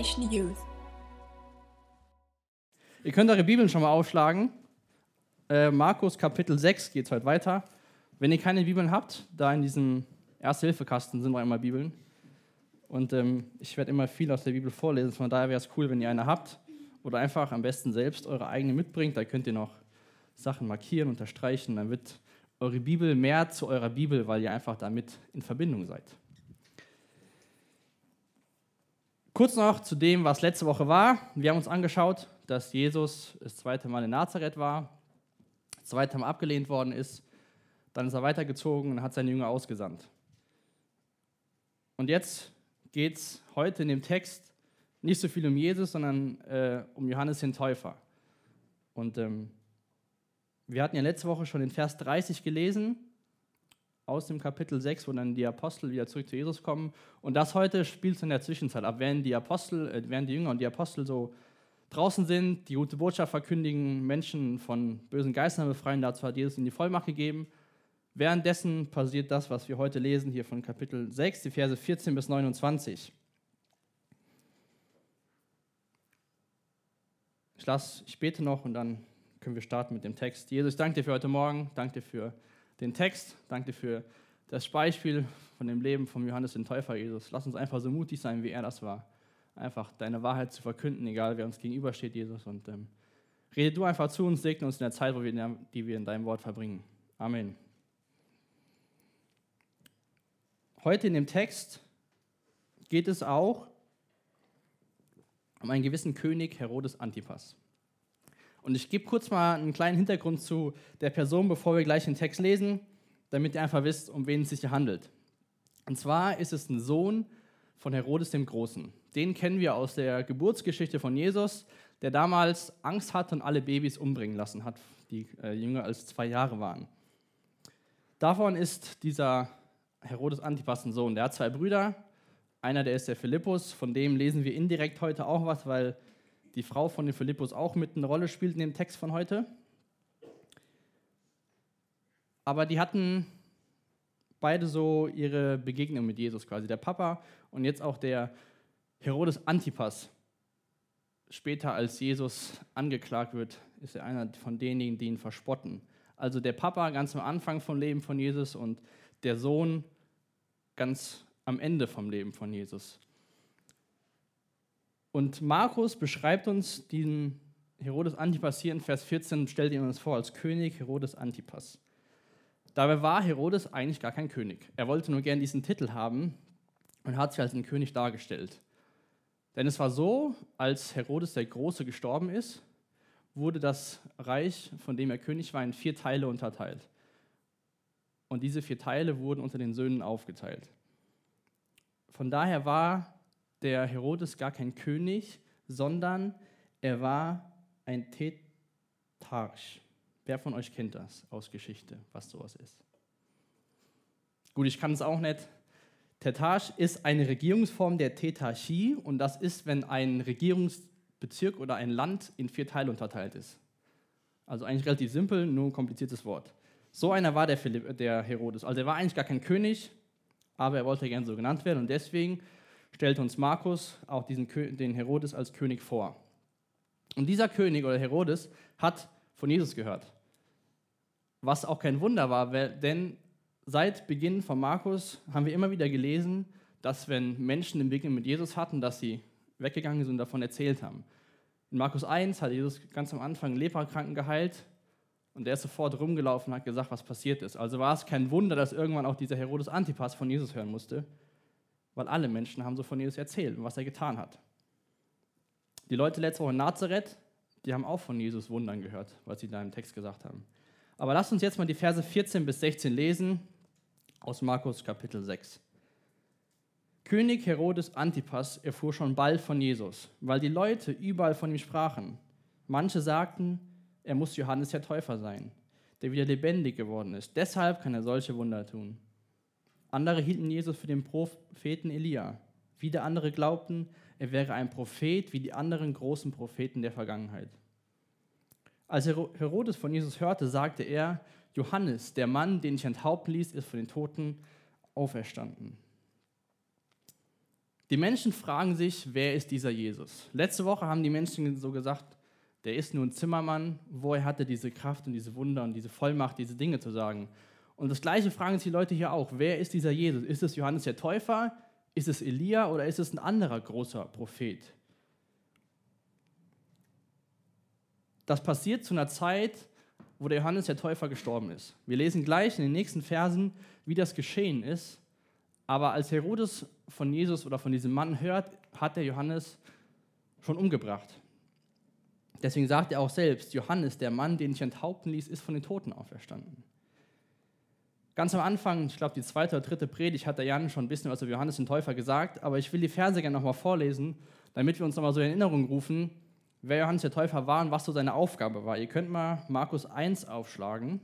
Generation Youth. Ihr könnt eure Bibeln schon mal aufschlagen. Äh, Markus Kapitel 6 geht heute weiter. Wenn ihr keine Bibeln habt, da in diesem Erste-Hilfe-Kasten sind noch einmal Bibeln. Und ähm, ich werde immer viel aus der Bibel vorlesen, von daher wäre es cool, wenn ihr eine habt. Oder einfach am besten selbst eure eigene mitbringt. Da könnt ihr noch Sachen markieren, unterstreichen. Dann wird eure Bibel mehr zu eurer Bibel, weil ihr einfach damit in Verbindung seid. Kurz noch zu dem, was letzte Woche war. Wir haben uns angeschaut, dass Jesus das zweite Mal in Nazareth war, das zweite Mal abgelehnt worden ist. Dann ist er weitergezogen und hat seine Jünger ausgesandt. Und jetzt geht es heute in dem Text nicht so viel um Jesus, sondern äh, um Johannes den Täufer. Und ähm, wir hatten ja letzte Woche schon den Vers 30 gelesen aus dem Kapitel 6, wo dann die Apostel wieder zurück zu Jesus kommen. Und das heute spielt es in der Zwischenzeit ab, während die Apostel, äh, während die Jünger und die Apostel so draußen sind, die gute Botschaft verkündigen, Menschen von bösen Geistern befreien, dazu hat Jesus ihnen die Vollmacht gegeben. Währenddessen passiert das, was wir heute lesen, hier von Kapitel 6, die Verse 14 bis 29. Ich lasse, ich bete noch und dann können wir starten mit dem Text. Jesus, ich danke dir für heute Morgen, danke dir für den Text, danke für das Beispiel von dem Leben von Johannes den Täufer, Jesus. Lass uns einfach so mutig sein, wie er das war. Einfach deine Wahrheit zu verkünden, egal wer uns gegenübersteht, Jesus. Und ähm, rede du einfach zu uns, segne uns in der Zeit, wo wir, die wir in deinem Wort verbringen. Amen. Heute in dem Text geht es auch um einen gewissen König Herodes Antipas. Und ich gebe kurz mal einen kleinen Hintergrund zu der Person, bevor wir gleich den Text lesen, damit ihr einfach wisst, um wen es sich hier handelt. Und zwar ist es ein Sohn von Herodes dem Großen. Den kennen wir aus der Geburtsgeschichte von Jesus, der damals Angst hatte und alle Babys umbringen lassen hat, die äh, jünger als zwei Jahre waren. Davon ist dieser Herodes Antipas ein Sohn. Der hat zwei Brüder. Einer, der ist der Philippus, von dem lesen wir indirekt heute auch was, weil die Frau von dem Philippus auch mit eine Rolle spielt in dem Text von heute. Aber die hatten beide so ihre Begegnung mit Jesus quasi. Der Papa und jetzt auch der Herodes Antipas. Später, als Jesus angeklagt wird, ist er einer von denjenigen, die ihn verspotten. Also der Papa ganz am Anfang vom Leben von Jesus und der Sohn ganz am Ende vom Leben von Jesus. Und Markus beschreibt uns diesen Herodes Antipas hier in Vers 14, stellt ihn uns vor als König Herodes Antipas. Dabei war Herodes eigentlich gar kein König. Er wollte nur gern diesen Titel haben und hat sich als ein König dargestellt. Denn es war so, als Herodes der Große gestorben ist, wurde das Reich, von dem er König war, in vier Teile unterteilt. Und diese vier Teile wurden unter den Söhnen aufgeteilt. Von daher war der Herodes gar kein König, sondern er war ein Tetrarch. Wer von euch kennt das aus Geschichte, was sowas ist? Gut, ich kann es auch nicht. Tetrarch ist eine Regierungsform der Tetrarchie und das ist, wenn ein Regierungsbezirk oder ein Land in vier Teile unterteilt ist. Also eigentlich relativ simpel, nur ein kompliziertes Wort. So einer war der, Philipp, der Herodes. Also er war eigentlich gar kein König, aber er wollte gern so genannt werden und deswegen stellt uns Markus auch diesen, den Herodes als König vor. Und dieser König oder Herodes hat von Jesus gehört. Was auch kein Wunder war, denn seit Beginn von Markus haben wir immer wieder gelesen, dass wenn Menschen den Beginn mit Jesus hatten, dass sie weggegangen sind und davon erzählt haben. In Markus 1 hat Jesus ganz am Anfang einen Leperkranken geheilt und der ist sofort rumgelaufen und hat gesagt, was passiert ist. Also war es kein Wunder, dass irgendwann auch dieser Herodes Antipas von Jesus hören musste weil alle Menschen haben so von Jesus erzählt und was er getan hat. Die Leute letzte Woche in Nazareth, die haben auch von Jesus Wundern gehört, was sie da im Text gesagt haben. Aber lasst uns jetzt mal die Verse 14 bis 16 lesen aus Markus Kapitel 6. König Herodes Antipas erfuhr schon bald von Jesus, weil die Leute überall von ihm sprachen. Manche sagten, er muss Johannes der Täufer sein, der wieder lebendig geworden ist. Deshalb kann er solche Wunder tun. Andere hielten Jesus für den Propheten Elia. Wieder andere glaubten, er wäre ein Prophet wie die anderen großen Propheten der Vergangenheit. Als Herodes von Jesus hörte, sagte er, Johannes, der Mann, den ich enthaupten ließ, ist von den Toten auferstanden. Die Menschen fragen sich, wer ist dieser Jesus? Letzte Woche haben die Menschen so gesagt, der ist nur ein Zimmermann, woher hat er diese Kraft und diese Wunder und diese Vollmacht, diese Dinge zu sagen? Und das Gleiche fragen sich die Leute hier auch, wer ist dieser Jesus? Ist es Johannes der Täufer? Ist es Elia oder ist es ein anderer großer Prophet? Das passiert zu einer Zeit, wo der Johannes der Täufer gestorben ist. Wir lesen gleich in den nächsten Versen, wie das geschehen ist. Aber als Herodes von Jesus oder von diesem Mann hört, hat der Johannes schon umgebracht. Deswegen sagt er auch selbst, Johannes, der Mann, den ich enthaupten ließ, ist von den Toten auferstanden. Ganz am Anfang, ich glaube die zweite oder dritte Predigt, hat der Jan schon ein bisschen was über Johannes den Täufer gesagt, aber ich will die Verse gerne nochmal vorlesen, damit wir uns nochmal so in Erinnerung rufen, wer Johannes der Täufer war und was so seine Aufgabe war. Ihr könnt mal Markus 1 aufschlagen.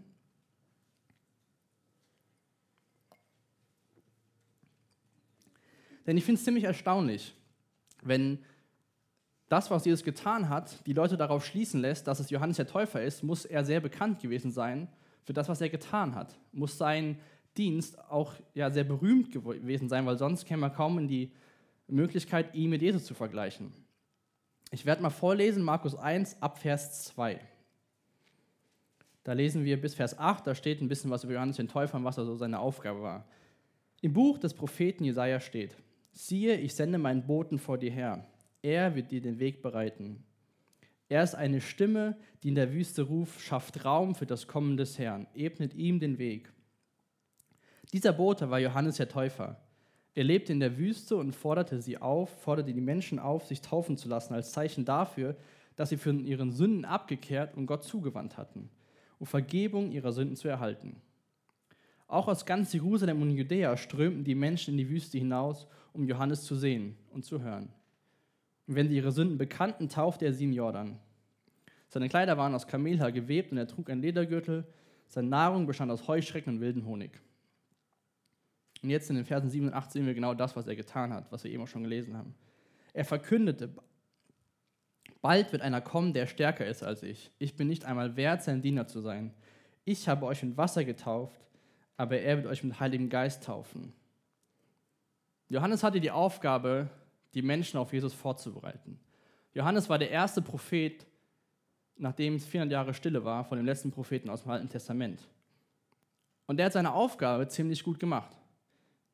Denn ich finde es ziemlich erstaunlich, wenn das, was Jesus getan hat, die Leute darauf schließen lässt, dass es Johannes der Täufer ist, muss er sehr bekannt gewesen sein für das, was er getan hat. Muss sein Dienst auch ja, sehr berühmt gewesen sein, weil sonst käme man kaum in die Möglichkeit, ihn mit Jesus zu vergleichen. Ich werde mal vorlesen, Markus 1 ab Vers 2. Da lesen wir bis Vers 8, da steht ein bisschen was über Johannes den Täufer und was also seine Aufgabe war. Im Buch des Propheten Jesaja steht: Siehe, ich sende meinen Boten vor dir her. Er wird dir den Weg bereiten. Er ist eine Stimme, die in der Wüste ruft, schafft Raum für das Kommen des Herrn, ebnet ihm den Weg. Dieser Bote war Johannes der Täufer. Er lebte in der Wüste und forderte sie auf, forderte die Menschen auf, sich taufen zu lassen, als Zeichen dafür, dass sie von ihren Sünden abgekehrt und Gott zugewandt hatten, um Vergebung ihrer Sünden zu erhalten. Auch aus ganz Jerusalem und Judäa strömten die Menschen in die Wüste hinaus, um Johannes zu sehen und zu hören. Und wenn sie ihre Sünden bekannten, taufte er sie im Jordan. Seine Kleider waren aus Kamelhaar gewebt und er trug einen Ledergürtel. Seine Nahrung bestand aus Heuschrecken und wilden Honig. Und jetzt in den Versen 7 und 8 sehen wir genau das, was er getan hat, was wir eben auch schon gelesen haben. Er verkündete, bald wird einer kommen, der stärker ist als ich. Ich bin nicht einmal wert, sein Diener zu sein. Ich habe euch mit Wasser getauft, aber er wird euch mit Heiligem Geist taufen. Johannes hatte die Aufgabe, die Menschen auf Jesus vorzubereiten. Johannes war der erste Prophet, nachdem es 400 Jahre Stille war, von dem letzten Propheten aus dem Alten Testament. Und er hat seine Aufgabe ziemlich gut gemacht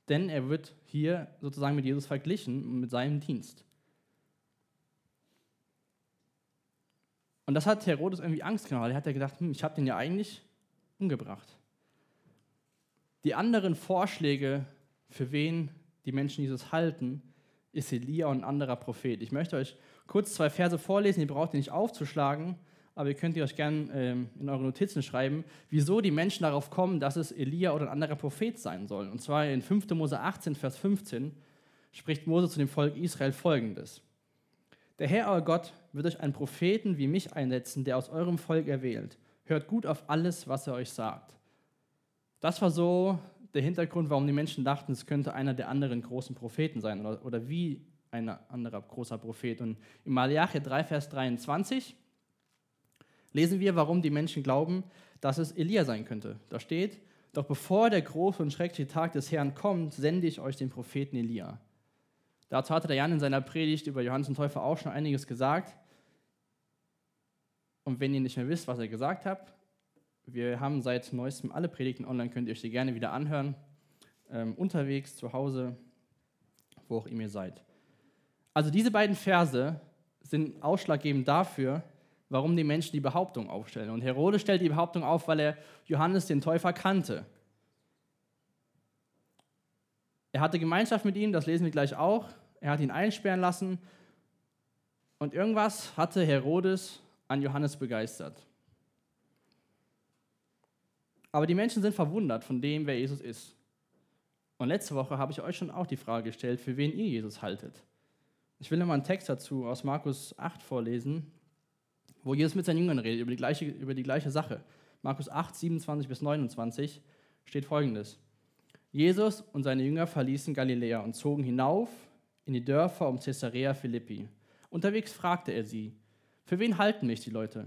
denn er wird hier sozusagen mit Jesus verglichen, mit seinem Dienst. Und das hat Herodes irgendwie Angst weil er hat ja gedacht, hm, ich habe den ja eigentlich umgebracht. Die anderen Vorschläge, für wen die Menschen Jesus halten, ist Elia und ein anderer Prophet. Ich möchte euch kurz zwei Verse vorlesen, ihr braucht die nicht aufzuschlagen, aber ihr könnt ihr euch gerne ähm, in eure Notizen schreiben, wieso die Menschen darauf kommen, dass es Elia oder ein anderer Prophet sein soll. Und zwar in 5. Mose 18, Vers 15 spricht Mose zu dem Volk Israel folgendes. Der Herr, euer Gott, wird euch einen Propheten wie mich einsetzen, der aus eurem Volk erwählt. Hört gut auf alles, was er euch sagt. Das war so der Hintergrund, warum die Menschen dachten, es könnte einer der anderen großen Propheten sein oder, oder wie ein anderer großer Prophet. Und in Malachi 3, Vers 23 lesen wir, warum die Menschen glauben, dass es Elia sein könnte. Da steht, doch bevor der große und schreckliche Tag des Herrn kommt, sende ich euch den Propheten Elia. Dazu hatte der Jan in seiner Predigt über Johannes den Täufer auch schon einiges gesagt. Und wenn ihr nicht mehr wisst, was er gesagt hat, wir haben seit neuestem alle Predigten online, könnt ihr euch die gerne wieder anhören. Ähm, unterwegs, zu Hause, wo auch immer ihr seid. Also diese beiden Verse sind ausschlaggebend dafür, warum die Menschen die Behauptung aufstellen. Und Herodes stellt die Behauptung auf, weil er Johannes den Täufer kannte. Er hatte Gemeinschaft mit ihm, das lesen wir gleich auch. Er hat ihn einsperren lassen. Und irgendwas hatte Herodes an Johannes begeistert. Aber die Menschen sind verwundert von dem, wer Jesus ist. Und letzte Woche habe ich euch schon auch die Frage gestellt, für wen ihr Jesus haltet. Ich will nochmal einen Text dazu aus Markus 8 vorlesen, wo Jesus mit seinen Jüngern redet über die gleiche, über die gleiche Sache. Markus 8, 27 bis 29 steht folgendes. Jesus und seine Jünger verließen Galiläa und zogen hinauf in die Dörfer um Caesarea Philippi. Unterwegs fragte er sie, für wen halten mich die Leute?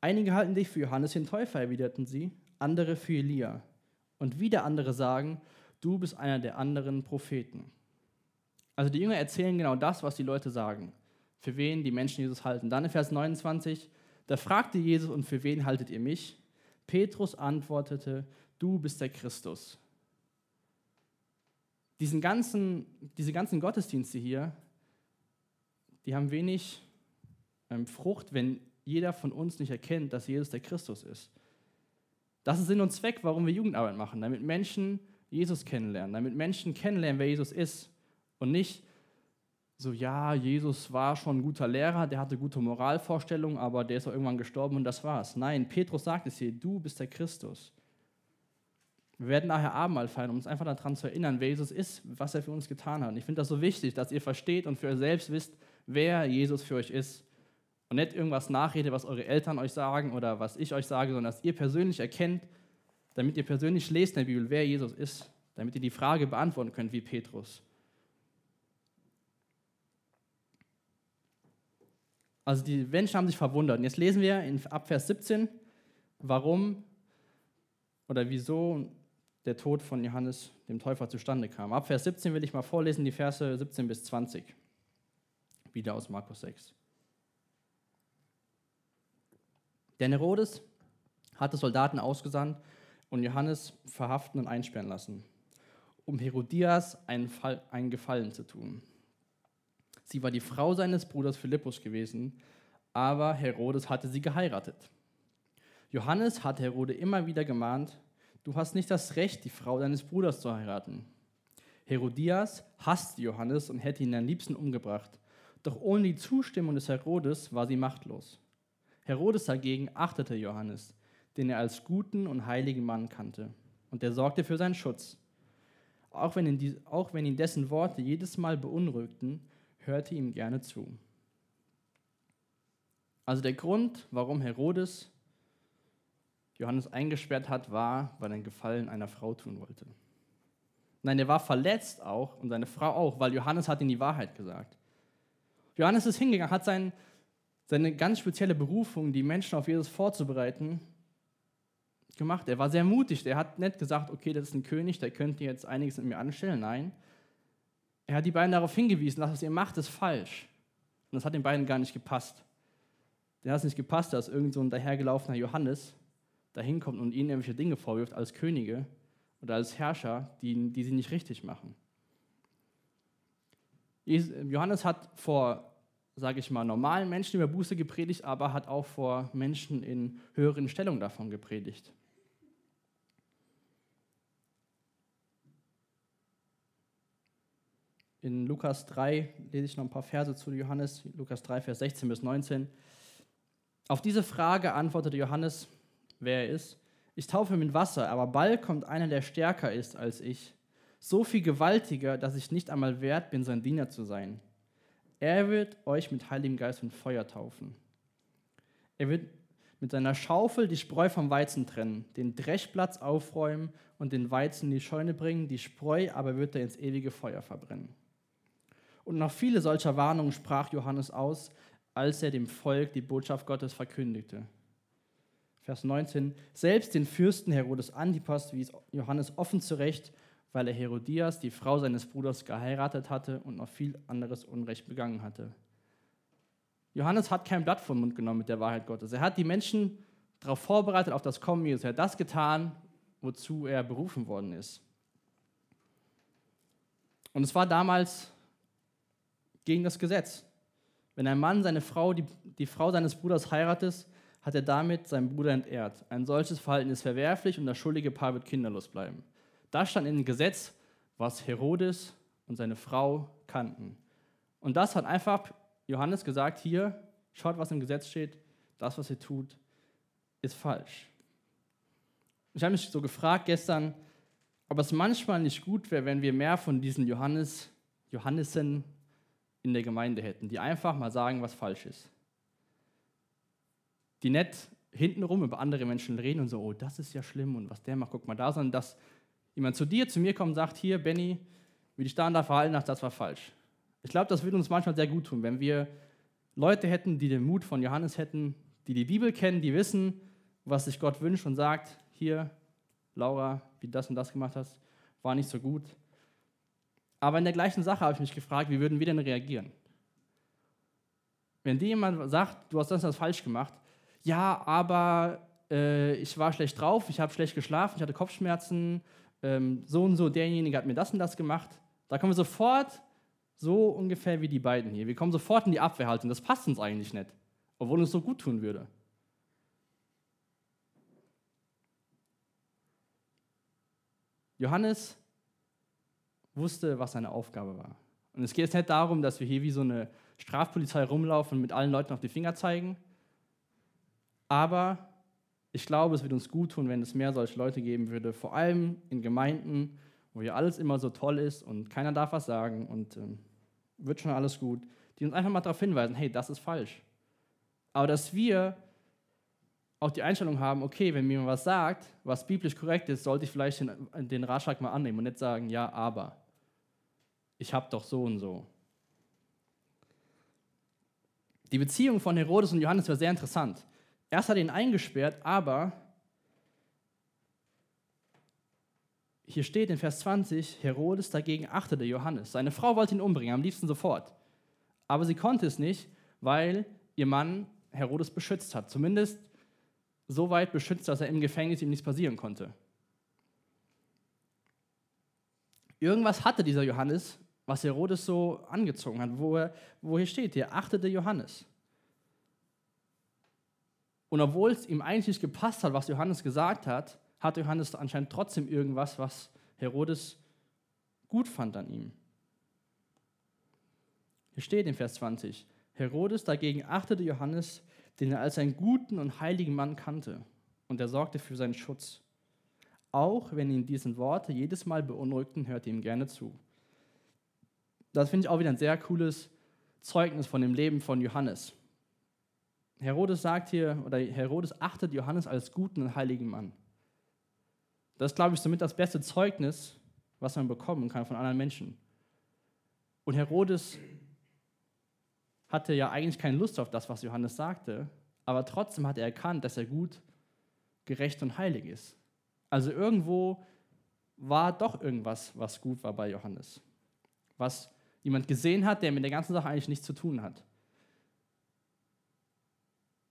Einige halten dich für Johannes den Täufer, erwiderten sie, andere für Elia. Und wieder andere sagen, du bist einer der anderen Propheten. Also die Jünger erzählen genau das, was die Leute sagen, für wen die Menschen Jesus halten. Dann in Vers 29, da fragte Jesus, und für wen haltet ihr mich? Petrus antwortete, du bist der Christus. Diesen ganzen, diese ganzen Gottesdienste hier, die haben wenig ähm, Frucht, wenn jeder von uns nicht erkennt, dass Jesus der Christus ist. Das ist Sinn und Zweck, warum wir Jugendarbeit machen, damit Menschen Jesus kennenlernen, damit Menschen kennenlernen, wer Jesus ist und nicht so, ja, Jesus war schon ein guter Lehrer, der hatte gute Moralvorstellungen, aber der ist auch irgendwann gestorben und das war's. Nein, Petrus sagt es hier, du bist der Christus. Wir werden nachher Abendmahl feiern, um uns einfach daran zu erinnern, wer Jesus ist, was er für uns getan hat. Und ich finde das so wichtig, dass ihr versteht und für euch selbst wisst, wer Jesus für euch ist. Und nicht irgendwas nachredet, was eure Eltern euch sagen oder was ich euch sage, sondern dass ihr persönlich erkennt, damit ihr persönlich lest in der Bibel, wer Jesus ist, damit ihr die Frage beantworten könnt wie Petrus. Also die Menschen haben sich verwundert. Und jetzt lesen wir in Abvers 17, warum oder wieso der Tod von Johannes dem Täufer zustande kam. Ab Vers 17 will ich mal vorlesen, die Verse 17 bis 20. Wieder aus Markus 6. Denn Herodes hatte Soldaten ausgesandt und Johannes verhaften und einsperren lassen, um Herodias einen, Fall, einen Gefallen zu tun. Sie war die Frau seines Bruders Philippus gewesen, aber Herodes hatte sie geheiratet. Johannes hat Herode immer wieder gemahnt, du hast nicht das Recht, die Frau deines Bruders zu heiraten. Herodias hasste Johannes und hätte ihn am liebsten umgebracht. Doch ohne die Zustimmung des Herodes war sie machtlos. Herodes dagegen achtete Johannes, den er als guten und heiligen Mann kannte, und er sorgte für seinen Schutz. Auch wenn, ihn auch wenn ihn dessen Worte jedes Mal beunruhigten, hörte ihm gerne zu. Also der Grund, warum Herodes Johannes eingesperrt hat, war, weil er einen Gefallen einer Frau tun wollte. Nein, er war verletzt auch und seine Frau auch, weil Johannes hat ihm die Wahrheit gesagt. Johannes ist hingegangen, hat sein, seine ganz spezielle Berufung, die Menschen auf Jesus vorzubereiten, gemacht. Er war sehr mutig. Er hat nicht gesagt, okay, das ist ein König, der könnte jetzt einiges mit mir anstellen. Nein, er hat die beiden darauf hingewiesen, dass was ihr macht, ist falsch. Und das hat den beiden gar nicht gepasst. Den hat es nicht gepasst, dass irgend so ein dahergelaufener Johannes da hinkommt und ihnen irgendwelche Dinge vorwirft als Könige oder als Herrscher, die, die sie nicht richtig machen. Johannes hat vor, sage ich mal, normalen Menschen über Buße gepredigt, aber hat auch vor Menschen in höheren Stellungen davon gepredigt. In Lukas 3 lese ich noch ein paar Verse zu Johannes, Lukas 3, Vers 16 bis 19. Auf diese Frage antwortete Johannes, wer er ist. Ich taufe mit Wasser, aber bald kommt einer, der stärker ist als ich. So viel gewaltiger, dass ich nicht einmal wert bin, sein Diener zu sein. Er wird euch mit Heiligem Geist und Feuer taufen. Er wird mit seiner Schaufel die Spreu vom Weizen trennen, den Dreschplatz aufräumen und den Weizen in die Scheune bringen, die Spreu aber wird er ins ewige Feuer verbrennen. Und noch viele solcher Warnungen sprach Johannes aus, als er dem Volk die Botschaft Gottes verkündigte. Vers 19, selbst den Fürsten Herodes Antipas wies Johannes offen zurecht, weil er Herodias, die Frau seines Bruders, geheiratet hatte und noch viel anderes Unrecht begangen hatte. Johannes hat kein Blatt vom Mund genommen mit der Wahrheit Gottes. Er hat die Menschen darauf vorbereitet, auf das Kommen Jesus. Er hat das getan, wozu er berufen worden ist. Und es war damals gegen das Gesetz. Wenn ein Mann seine Frau, die, die Frau seines Bruders heiratet, hat er damit seinen Bruder entehrt. Ein solches Verhalten ist verwerflich und das schuldige Paar wird kinderlos bleiben. Das stand in dem Gesetz, was Herodes und seine Frau kannten. Und das hat einfach Johannes gesagt, hier, schaut, was im Gesetz steht, das, was ihr tut, ist falsch. Ich habe mich so gefragt gestern, ob es manchmal nicht gut wäre, wenn wir mehr von diesen Johannes, Johannissen in der Gemeinde hätten, die einfach mal sagen, was falsch ist die nicht hintenrum über andere Menschen reden und so, oh, das ist ja schlimm und was der macht, guck mal da, sondern dass jemand zu dir, zu mir kommt und sagt, hier, Benny, wie dich da und da verhalten hast, das war falsch. Ich glaube, das würde uns manchmal sehr gut tun, wenn wir Leute hätten, die den Mut von Johannes hätten, die die Bibel kennen, die wissen, was sich Gott wünscht und sagt, hier, Laura, wie du das und das gemacht hast, war nicht so gut. Aber in der gleichen Sache habe ich mich gefragt, wie würden wir denn reagieren? Wenn dir jemand sagt, du hast das und das falsch gemacht, ja, aber äh, ich war schlecht drauf, ich habe schlecht geschlafen, ich hatte Kopfschmerzen, ähm, so und so, derjenige hat mir das und das gemacht, da kommen wir sofort so ungefähr wie die beiden hier. Wir kommen sofort in die Abwehrhaltung. Das passt uns eigentlich nicht, obwohl uns so gut tun würde. Johannes wusste, was seine Aufgabe war. Und es geht jetzt nicht darum, dass wir hier wie so eine Strafpolizei rumlaufen und mit allen Leuten auf die Finger zeigen. Aber ich glaube, es wird uns gut tun, wenn es mehr solche Leute geben würde, vor allem in Gemeinden, wo hier alles immer so toll ist und keiner darf was sagen und ähm, wird schon alles gut, die uns einfach mal darauf hinweisen, hey, das ist falsch. Aber dass wir auch die Einstellung haben, okay, wenn mir jemand was sagt, was biblisch korrekt ist, sollte ich vielleicht den, den Ratschlag mal annehmen und nicht sagen, ja, aber ich habe doch so und so. Die Beziehung von Herodes und Johannes war sehr interessant. Erst hat er ihn eingesperrt, aber hier steht in Vers 20, Herodes dagegen achtete Johannes. Seine Frau wollte ihn umbringen, am liebsten sofort. Aber sie konnte es nicht, weil ihr Mann Herodes beschützt hat. Zumindest so weit beschützt, dass er im Gefängnis ihm nichts passieren konnte. Irgendwas hatte dieser Johannes, was Herodes so angezogen hat, wo, er, wo hier steht, er achtete Johannes. Und obwohl es ihm eigentlich nicht gepasst hat, was Johannes gesagt hat, hat Johannes anscheinend trotzdem irgendwas, was Herodes gut fand an ihm. Hier steht in Vers 20, Herodes dagegen achtete Johannes, den er als einen guten und heiligen Mann kannte, und er sorgte für seinen Schutz. Auch wenn ihn diese Worte jedes Mal beunruhigten, hörte ihm gerne zu. Das finde ich auch wieder ein sehr cooles Zeugnis von dem Leben von Johannes. Herodes sagt hier, oder Herodes achtet Johannes als guten und heiligen Mann. Das ist, glaube ich, somit das beste Zeugnis, was man bekommen kann von anderen Menschen. Und Herodes hatte ja eigentlich keine Lust auf das, was Johannes sagte, aber trotzdem hat er erkannt, dass er gut, gerecht und heilig ist. Also irgendwo war doch irgendwas, was gut war bei Johannes. Was jemand gesehen hat, der mit der ganzen Sache eigentlich nichts zu tun hat.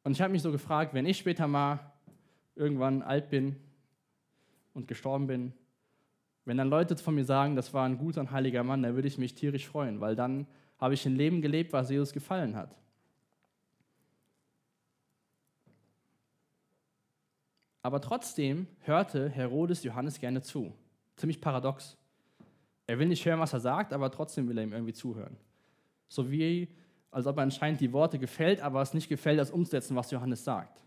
Und ich habe mich so gefragt, wenn ich später mal irgendwann alt bin und gestorben bin, wenn dann Leute von mir sagen, das war ein guter und heiliger Mann, dann würde ich mich tierisch freuen, weil dann habe ich ein Leben gelebt, was Jesus gefallen hat. Aber trotzdem hörte Herodes Johannes gerne zu. Ziemlich paradox. Er will nicht hören, was er sagt, aber trotzdem will er ihm irgendwie zuhören. So wie, als ob er anscheinend die Worte gefällt, aber es nicht gefällt, das umzusetzen, was Johannes sagt.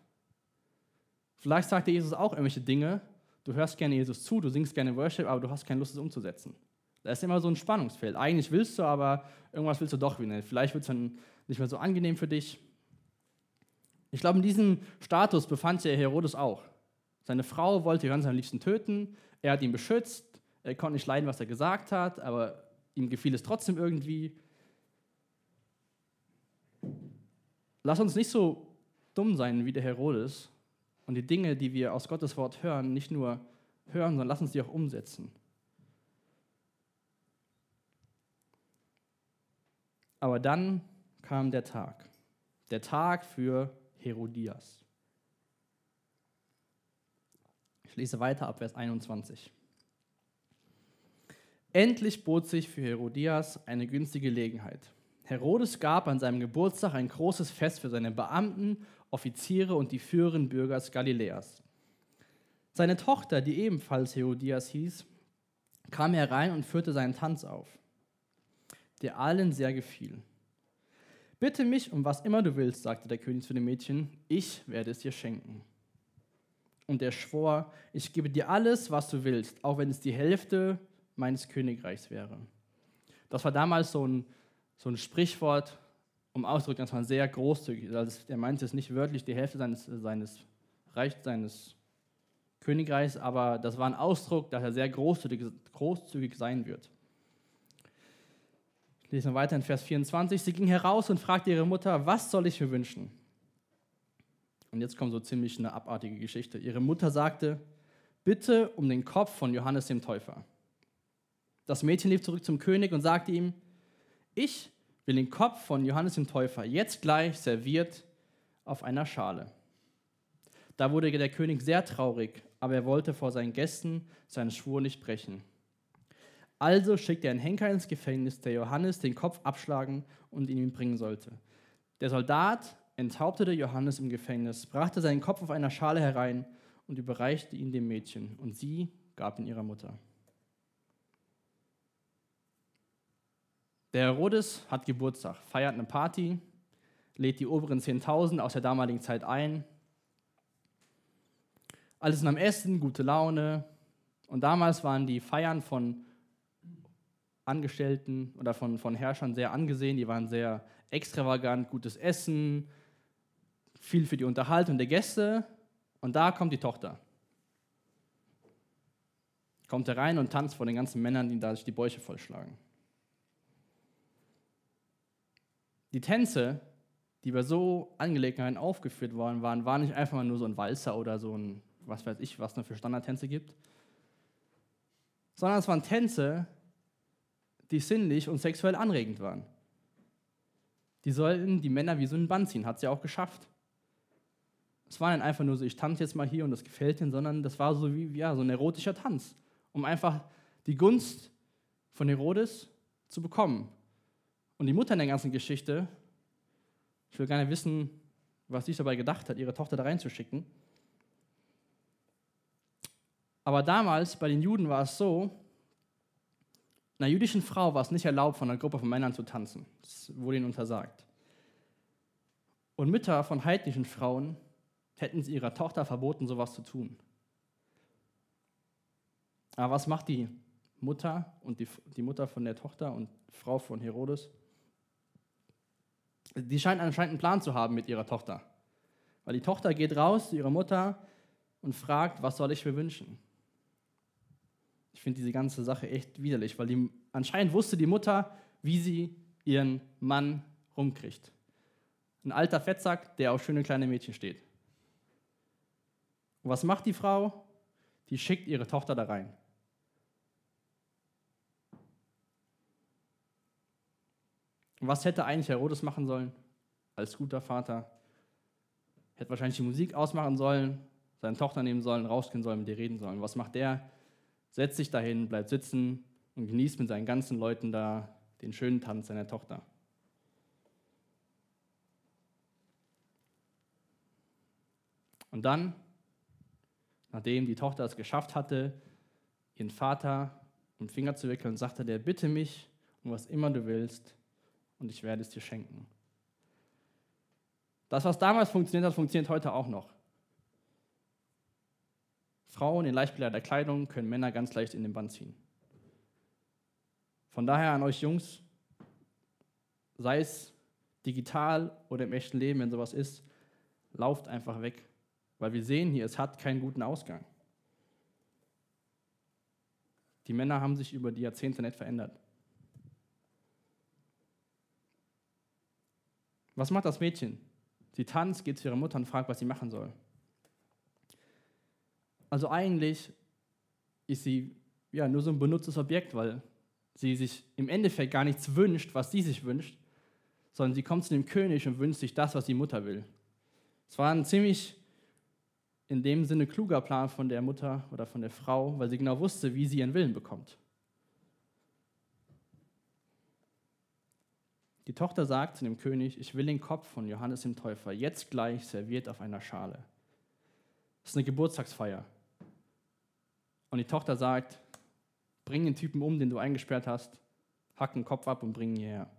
Vielleicht sagte Jesus auch irgendwelche Dinge, du hörst gerne Jesus zu, du singst gerne Worship, aber du hast keine Lust, es umzusetzen. Da ist immer so ein Spannungsfeld. Eigentlich willst du, aber irgendwas willst du doch wieder. Vielleicht wird es dann nicht mehr so angenehm für dich. Ich glaube, in diesem Status befand sich Herodes auch. Seine Frau wollte Johannes am liebsten töten. Er hat ihn beschützt. Er konnte nicht leiden, was er gesagt hat, aber ihm gefiel es trotzdem irgendwie. Lass uns nicht so dumm sein wie der Herodes und die Dinge, die wir aus Gottes Wort hören, nicht nur hören, sondern lass uns die auch umsetzen. Aber dann kam der Tag, der Tag für Herodias. Ich lese weiter ab Vers 21. Endlich bot sich für Herodias eine günstige Gelegenheit. Herodes gab an seinem Geburtstag ein großes Fest für seine Beamten, Offiziere und die führenden Bürger Galiläas. Seine Tochter, die ebenfalls Herodias hieß, kam herein und führte seinen Tanz auf der allen sehr gefiel. Bitte mich um was immer du willst, sagte der König zu dem Mädchen, ich werde es dir schenken. Und er schwor, ich gebe dir alles, was du willst, auch wenn es die Hälfte meines Königreichs wäre. Das war damals so ein, so ein Sprichwort, um auszudrücken, dass man sehr großzügig ist. Also er meinte es nicht wörtlich die Hälfte seines, seines Reichs, seines Königreichs, aber das war ein Ausdruck, dass er sehr großzügig, großzügig sein wird. Lesen wir weiter in Vers 24. Sie ging heraus und fragte ihre Mutter, was soll ich mir wünschen? Und jetzt kommt so ziemlich eine abartige Geschichte. Ihre Mutter sagte, bitte um den Kopf von Johannes dem Täufer. Das Mädchen lief zurück zum König und sagte ihm, ich will den Kopf von Johannes dem Täufer jetzt gleich serviert auf einer Schale. Da wurde der König sehr traurig, aber er wollte vor seinen Gästen seinen Schwur nicht brechen. Also schickte er einen Henker ins Gefängnis, der Johannes den Kopf abschlagen und ihn bringen sollte. Der Soldat enthauptete Johannes im Gefängnis, brachte seinen Kopf auf einer Schale herein und überreichte ihn dem Mädchen, und sie gab ihn ihrer Mutter. Der Herodes hat Geburtstag, feiert eine Party, lädt die oberen 10.000 aus der damaligen Zeit ein. Alles sind am Essen, gute Laune. Und damals waren die Feiern von Angestellten oder von, von Herrschern sehr angesehen. Die waren sehr extravagant, gutes Essen, viel für die Unterhaltung der Gäste. Und da kommt die Tochter. Kommt herein und tanzt vor den ganzen Männern, die da sich die Bäuche vollschlagen. Die Tänze, die bei so Angelegenheiten aufgeführt worden waren, waren nicht einfach nur so ein Walzer oder so ein, was weiß ich, was es noch für Standardtänze gibt, sondern es waren Tänze, die sinnlich und sexuell anregend waren. Die sollten die Männer wie so ein Band ziehen, hat sie auch geschafft. Es war nicht einfach nur so, ich tanze jetzt mal hier und das gefällt ihnen, sondern das war so wie ja, so ein erotischer Tanz, um einfach die Gunst von Herodes zu bekommen. Und die Mutter in der ganzen Geschichte, ich will gerne wissen, was sie dabei gedacht hat, ihre Tochter da reinzuschicken. Aber damals bei den Juden war es so, einer jüdischen Frau war es nicht erlaubt, von einer Gruppe von Männern zu tanzen. Das wurde ihnen untersagt. Und Mütter von heidnischen Frauen hätten sie ihrer Tochter verboten, sowas zu tun. Aber was macht die Mutter und die, die Mutter von der Tochter und Frau von Herodes? Die scheint anscheinend einen Plan zu haben mit ihrer Tochter. Weil die Tochter geht raus zu ihrer Mutter und fragt, was soll ich mir wünschen? Ich finde diese ganze Sache echt widerlich, weil die, anscheinend wusste die Mutter, wie sie ihren Mann rumkriegt. Ein alter Fettsack, der auf schöne kleine Mädchen steht. Und was macht die Frau? Die schickt ihre Tochter da rein. Was hätte eigentlich Herodes machen sollen als guter Vater? Hätte wahrscheinlich die Musik ausmachen sollen, seine Tochter nehmen sollen, rausgehen sollen, mit ihr reden sollen. Was macht der? Setzt sich dahin, bleibt sitzen und genießt mit seinen ganzen Leuten da den schönen Tanz seiner Tochter. Und dann, nachdem die Tochter es geschafft hatte, ihren Vater um den Finger zu wickeln, sagte der, bitte mich um was immer du willst, und ich werde es dir schenken. Das, was damals funktioniert hat, funktioniert heute auch noch. Frauen in leicht Kleidung können Männer ganz leicht in den Bann ziehen. Von daher an euch Jungs, sei es digital oder im echten Leben, wenn sowas ist, lauft einfach weg. Weil wir sehen hier, es hat keinen guten Ausgang. Die Männer haben sich über die Jahrzehnte nicht verändert. Was macht das Mädchen? Sie tanzt, geht zu ihrer Mutter und fragt, was sie machen soll. Also eigentlich ist sie ja nur so ein benutztes Objekt, weil sie sich im Endeffekt gar nichts wünscht, was sie sich wünscht, sondern sie kommt zu dem König und wünscht sich das, was die Mutter will. Es war ein ziemlich in dem Sinne kluger Plan von der Mutter oder von der Frau, weil sie genau wusste, wie sie ihren Willen bekommt. Die Tochter sagt zu dem König, ich will den Kopf von Johannes dem Täufer jetzt gleich serviert auf einer Schale. Das ist eine Geburtstagsfeier. Und die Tochter sagt, bring den Typen um, den du eingesperrt hast, hack den Kopf ab und bring ihn hierher.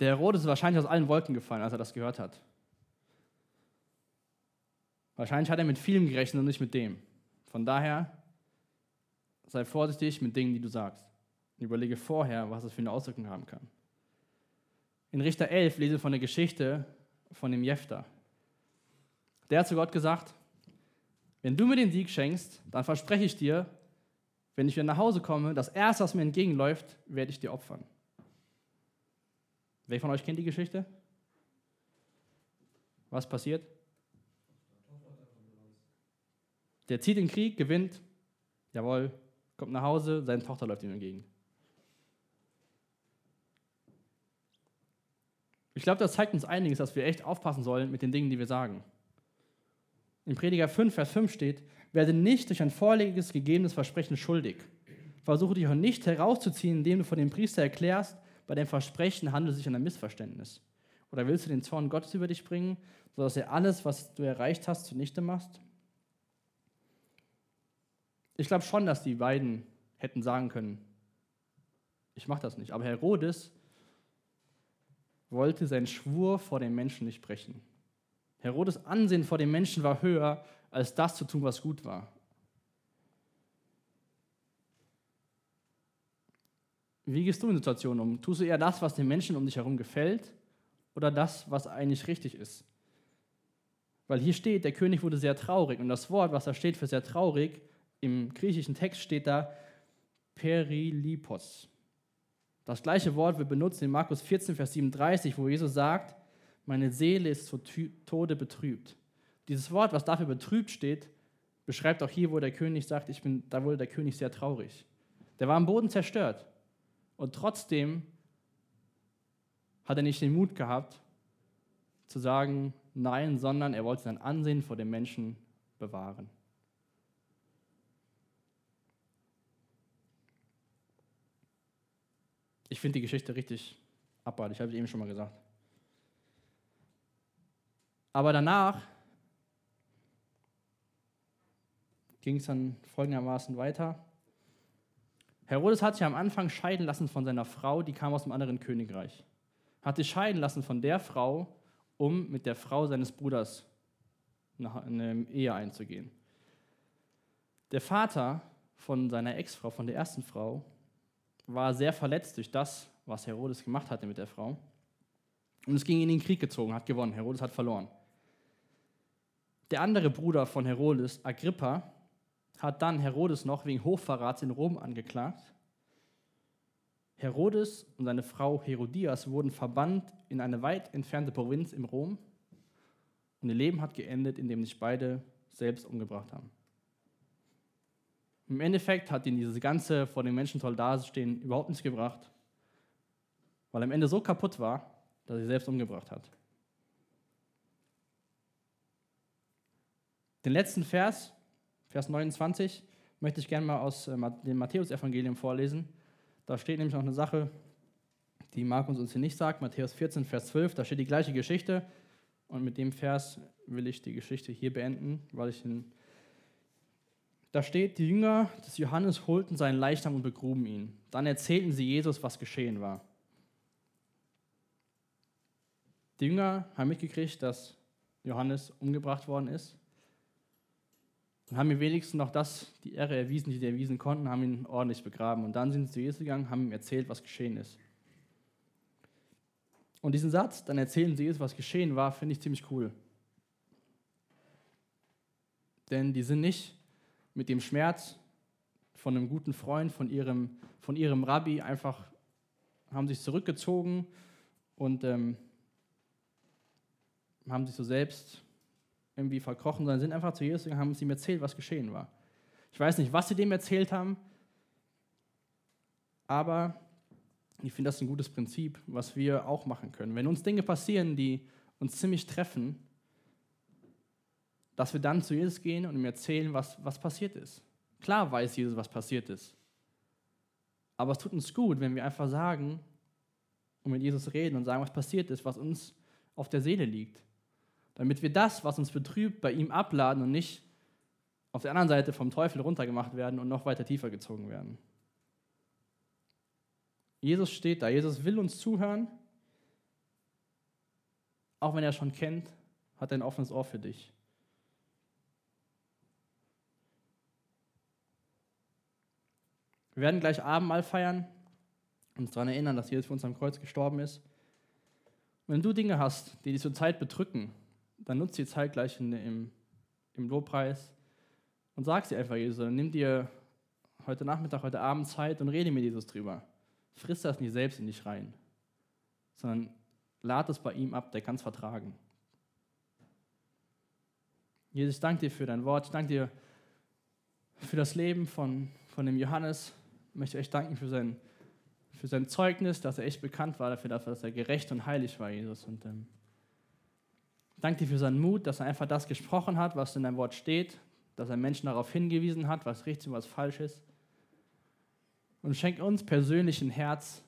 Der Herodes ist wahrscheinlich aus allen Wolken gefallen, als er das gehört hat. Wahrscheinlich hat er mit vielem gerechnet und nicht mit dem. Von daher sei vorsichtig mit Dingen, die du sagst. Und überlege vorher, was es für eine Auswirkung haben kann. In Richter 11 lese ich von der Geschichte von dem Jefter. Der hat zu Gott gesagt, wenn du mir den Sieg schenkst, dann verspreche ich dir, wenn ich wieder nach Hause komme, das Erste, was mir entgegenläuft, werde ich dir opfern. Wer von euch kennt die Geschichte? Was passiert? Der zieht den Krieg, gewinnt, jawohl, kommt nach Hause, seine Tochter läuft ihm entgegen. Ich glaube, das zeigt uns einiges, dass wir echt aufpassen sollen mit den Dingen, die wir sagen. In Prediger 5, Vers 5 steht, werde nicht durch ein vorlegiges gegebenes Versprechen schuldig. Versuche dich auch nicht herauszuziehen, indem du vor dem Priester erklärst, bei dem Versprechen handelt es sich um ein Missverständnis. Oder willst du den Zorn Gottes über dich bringen, sodass er alles, was du erreicht hast, zunichte machst? Ich glaube schon, dass die beiden hätten sagen können, ich mache das nicht. Aber Herodes wollte seinen Schwur vor den Menschen nicht brechen. Herodes Ansehen vor den Menschen war höher, als das zu tun, was gut war. Wie gehst du in Situationen um? Tust du eher das, was den Menschen um dich herum gefällt, oder das, was eigentlich richtig ist? Weil hier steht, der König wurde sehr traurig. Und das Wort, was da steht für sehr traurig, im griechischen Text steht da Perilipos. Das gleiche Wort wird benutzt in Markus 14, Vers 37, wo Jesus sagt, meine Seele ist zu Tode betrübt. Dieses Wort, was dafür betrübt steht, beschreibt auch hier, wo der König sagt, ich bin, da wurde der König sehr traurig. Der war am Boden zerstört. Und trotzdem hat er nicht den Mut gehabt, zu sagen Nein, sondern er wollte sein Ansehen vor den Menschen bewahren. Ich finde die Geschichte richtig abartig, habe ich eben schon mal gesagt. Aber danach ging es dann folgendermaßen weiter. Herodes hat sich am Anfang scheiden lassen von seiner Frau, die kam aus einem anderen Königreich. Hat sich scheiden lassen von der Frau, um mit der Frau seines Bruders eine Ehe einzugehen. Der Vater von seiner Ex-Frau, von der ersten Frau, war sehr verletzt durch das, was Herodes gemacht hatte mit der Frau. Und es ging in den Krieg gezogen, hat gewonnen. Herodes hat verloren. Der andere Bruder von Herodes, Agrippa, hat dann Herodes noch wegen Hochverrats in Rom angeklagt. Herodes und seine Frau Herodias wurden verbannt in eine weit entfernte Provinz im Rom und ihr Leben hat geendet, indem sich beide selbst umgebracht haben. Im Endeffekt hat ihn dieses ganze vor den Menschen toll dastehen überhaupt nichts gebracht, weil er am Ende so kaputt war, dass er sich selbst umgebracht hat. Den letzten Vers, Vers 29, möchte ich gerne mal aus äh, dem Matthäusevangelium vorlesen. Da steht nämlich noch eine Sache, die Markus uns hier nicht sagt. Matthäus 14, Vers 12, da steht die gleiche Geschichte. Und mit dem Vers will ich die Geschichte hier beenden, weil ich ihn. Da steht, die Jünger des Johannes holten seinen Leichnam und begruben ihn. Dann erzählten sie Jesus, was geschehen war. Die Jünger haben mitgekriegt, dass Johannes umgebracht worden ist und haben ihm wenigstens noch das, die Ehre erwiesen, die sie erwiesen konnten, haben ihn ordentlich begraben. Und dann sind sie zu Jesus gegangen, haben ihm erzählt, was geschehen ist. Und diesen Satz, dann erzählen sie Jesus, was geschehen war, finde ich ziemlich cool. Denn die sind nicht mit dem Schmerz von einem guten Freund, von ihrem, von ihrem Rabbi einfach, haben sich zurückgezogen und ähm, haben sich so selbst irgendwie verkrochen, sondern sind einfach zu Jesus gegangen haben ihm erzählt, was geschehen war. Ich weiß nicht, was sie dem erzählt haben, aber ich finde das ein gutes Prinzip, was wir auch machen können. Wenn uns Dinge passieren, die uns ziemlich treffen, dass wir dann zu Jesus gehen und ihm erzählen, was, was passiert ist. Klar weiß Jesus, was passiert ist. Aber es tut uns gut, wenn wir einfach sagen und mit Jesus reden und sagen, was passiert ist, was uns auf der Seele liegt damit wir das, was uns betrübt, bei ihm abladen und nicht auf der anderen Seite vom Teufel runtergemacht werden und noch weiter tiefer gezogen werden. Jesus steht da, Jesus will uns zuhören, auch wenn er schon kennt, hat er ein offenes Ohr für dich. Wir werden gleich Abendmahl feiern und uns daran erinnern, dass Jesus für uns am Kreuz gestorben ist. wenn du Dinge hast, die dich zur Zeit bedrücken, dann nutzt die Zeit gleich in, im, im Lobpreis und sag sie einfach Jesus. Nimm dir heute Nachmittag, heute Abend Zeit und rede mit Jesus drüber. Friss das nicht selbst in dich rein, sondern lad es bei ihm ab, der kann es vertragen. Jesus, ich danke dir für dein Wort. Ich danke dir für das Leben von, von dem Johannes. Ich möchte echt danken für sein, für sein Zeugnis, dass er echt bekannt war dafür, dass er gerecht und heilig war, Jesus. Und ähm, danke dir für seinen Mut, dass er einfach das gesprochen hat, was in deinem Wort steht, dass er Menschen darauf hingewiesen hat, was richtig und was falsch ist. Und schenk uns persönlich ein Herz,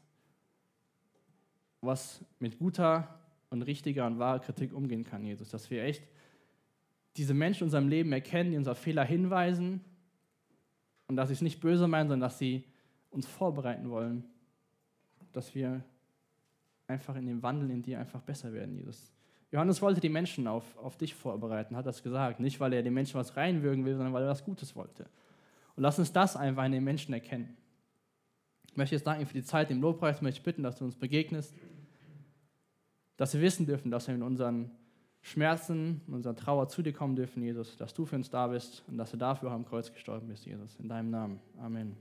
was mit guter und richtiger und wahrer Kritik umgehen kann, Jesus. Dass wir echt diese Menschen in unserem Leben erkennen, die uns auf Fehler hinweisen und dass sie es nicht böse meinen, sondern dass sie uns vorbereiten wollen, dass wir einfach in dem Wandel in dir einfach besser werden, Jesus. Johannes wollte die Menschen auf, auf dich vorbereiten, hat das gesagt. Nicht, weil er den Menschen was reinwürgen will, sondern weil er was Gutes wollte. Und lass uns das einfach in den Menschen erkennen. Ich möchte jetzt danken für die Zeit im Lobpreis, ich möchte bitten, dass du uns begegnest, dass wir wissen dürfen, dass wir in unseren Schmerzen, in unserer Trauer zu dir kommen dürfen, Jesus, dass du für uns da bist und dass du dafür auch am Kreuz gestorben bist, Jesus. In deinem Namen. Amen.